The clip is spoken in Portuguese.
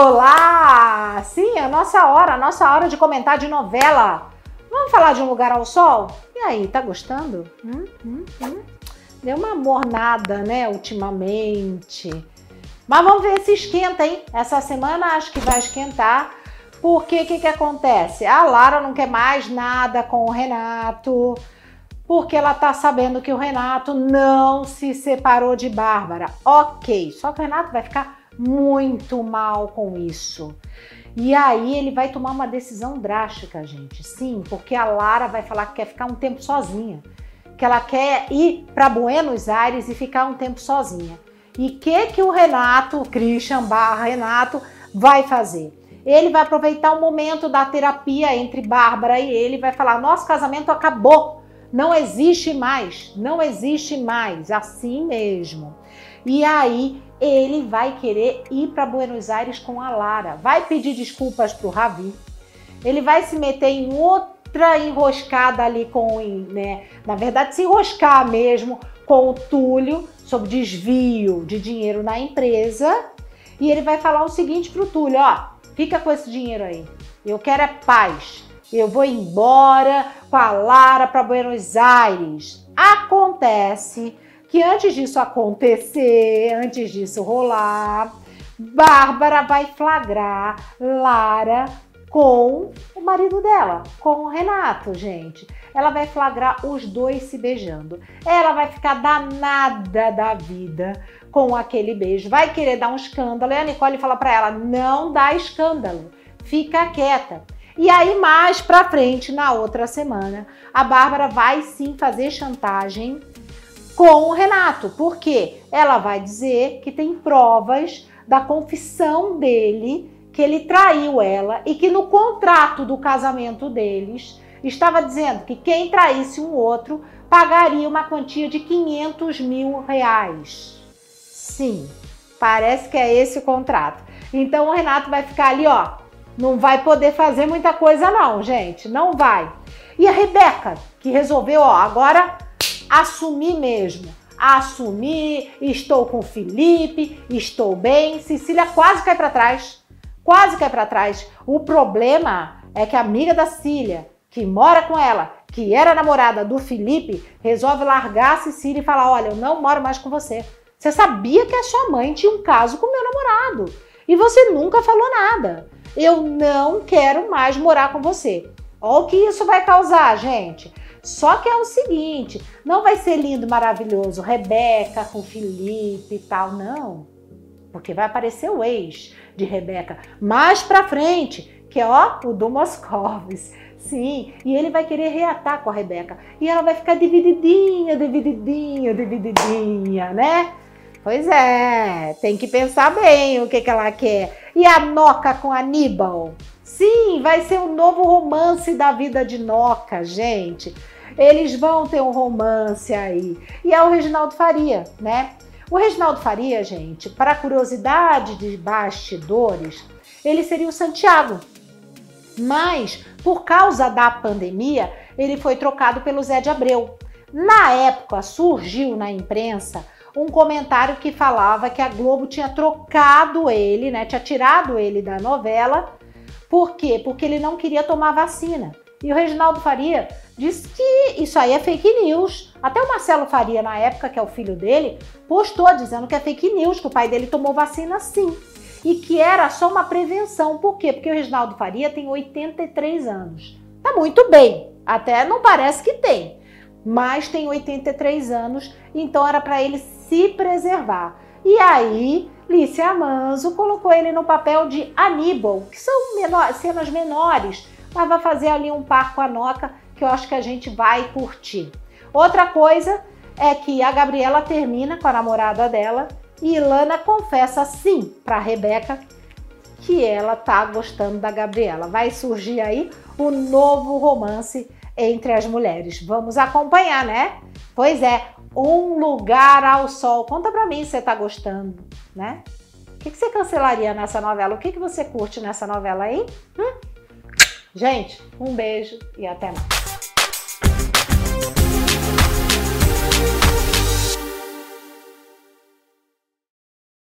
Olá! Sim, a nossa hora, a nossa hora de comentar de novela. Vamos falar de Um Lugar ao Sol? E aí, tá gostando? Hum, hum, hum. Deu uma mornada, né, ultimamente. Mas vamos ver se esquenta, hein? Essa semana acho que vai esquentar. Porque o que, que acontece? A Lara não quer mais nada com o Renato porque ela tá sabendo que o Renato não se separou de Bárbara. Ok, só que o Renato vai ficar muito mal com isso. E aí ele vai tomar uma decisão drástica, gente. Sim, porque a Lara vai falar que quer ficar um tempo sozinha, que ela quer ir para Buenos Aires e ficar um tempo sozinha. E que que o Renato, Christian barra Renato, vai fazer? Ele vai aproveitar o momento da terapia entre Bárbara e ele, vai falar: nosso casamento acabou, não existe mais, não existe mais, assim mesmo. E aí ele vai querer ir para Buenos Aires com a Lara, vai pedir desculpas para o Ravi, ele vai se meter em outra enroscada ali com, né, na verdade, se enroscar mesmo com o Túlio sobre desvio de dinheiro na empresa. E ele vai falar o seguinte para o Túlio: ó, fica com esse dinheiro aí, eu quero é paz. Eu vou embora com a Lara para Buenos Aires. Acontece que antes disso acontecer, antes disso rolar, Bárbara vai flagrar Lara com o marido dela, com o Renato, gente. Ela vai flagrar os dois se beijando. Ela vai ficar danada da vida com aquele beijo. Vai querer dar um escândalo. E a Nicole fala para ela: não dá escândalo, fica quieta. E aí, mais pra frente, na outra semana, a Bárbara vai sim fazer chantagem com o Renato, porque ela vai dizer que tem provas da confissão dele que ele traiu ela e que no contrato do casamento deles estava dizendo que quem traísse um outro pagaria uma quantia de 500 mil reais. Sim, parece que é esse o contrato. Então o Renato vai ficar ali, ó, não vai poder fazer muita coisa não, gente, não vai. E a Rebeca, que resolveu, ó, agora assumir mesmo. Assumir, estou com Felipe, estou bem. Cecília quase cai para trás. Quase cai para trás. O problema é que a amiga da Cília, que mora com ela, que era namorada do Felipe, resolve largar a Cecília e falar: Olha, eu não moro mais com você. Você sabia que a sua mãe tinha um caso com meu namorado e você nunca falou nada. Eu não quero mais morar com você. Olha o que isso vai causar, gente. Só que é o seguinte, não vai ser lindo, maravilhoso, Rebeca com Felipe e tal, não. Porque vai aparecer o ex de Rebeca mais pra frente, que é ó, o do Moscovis. Sim, e ele vai querer reatar com a Rebeca. E ela vai ficar divididinha, divididinha, divididinha, né? Pois é, tem que pensar bem o que, que ela quer. E a Noca com Aníbal? Sim, vai ser o novo romance da vida de Noca, gente. Eles vão ter um romance aí. E é o Reginaldo Faria, né? O Reginaldo Faria, gente, para curiosidade de bastidores, ele seria o Santiago. Mas, por causa da pandemia, ele foi trocado pelo Zé de Abreu. Na época, surgiu na imprensa um comentário que falava que a Globo tinha trocado ele, né? Tinha tirado ele da novela. Por quê? Porque ele não queria tomar vacina. E o Reginaldo Faria disse que isso aí é fake news. Até o Marcelo Faria, na época, que é o filho dele, postou dizendo que é fake news, que o pai dele tomou vacina sim. E que era só uma prevenção. Por quê? Porque o Reginaldo Faria tem 83 anos. Tá muito bem. Até não parece que tem. Mas tem 83 anos, então era para ele se preservar. E aí, Lícia Manzo colocou ele no papel de Aníbal, que são menor, cenas menores mas vai fazer ali um par com a Noca que eu acho que a gente vai curtir. Outra coisa é que a Gabriela termina com a namorada dela e Ilana confessa sim para Rebeca que ela tá gostando da Gabriela. Vai surgir aí o novo romance entre as mulheres. Vamos acompanhar, né? Pois é, um lugar ao sol. Conta pra mim se você tá gostando, né? O que, que você cancelaria nessa novela? O que, que você curte nessa novela aí? Hum? Gente, um beijo e até mais.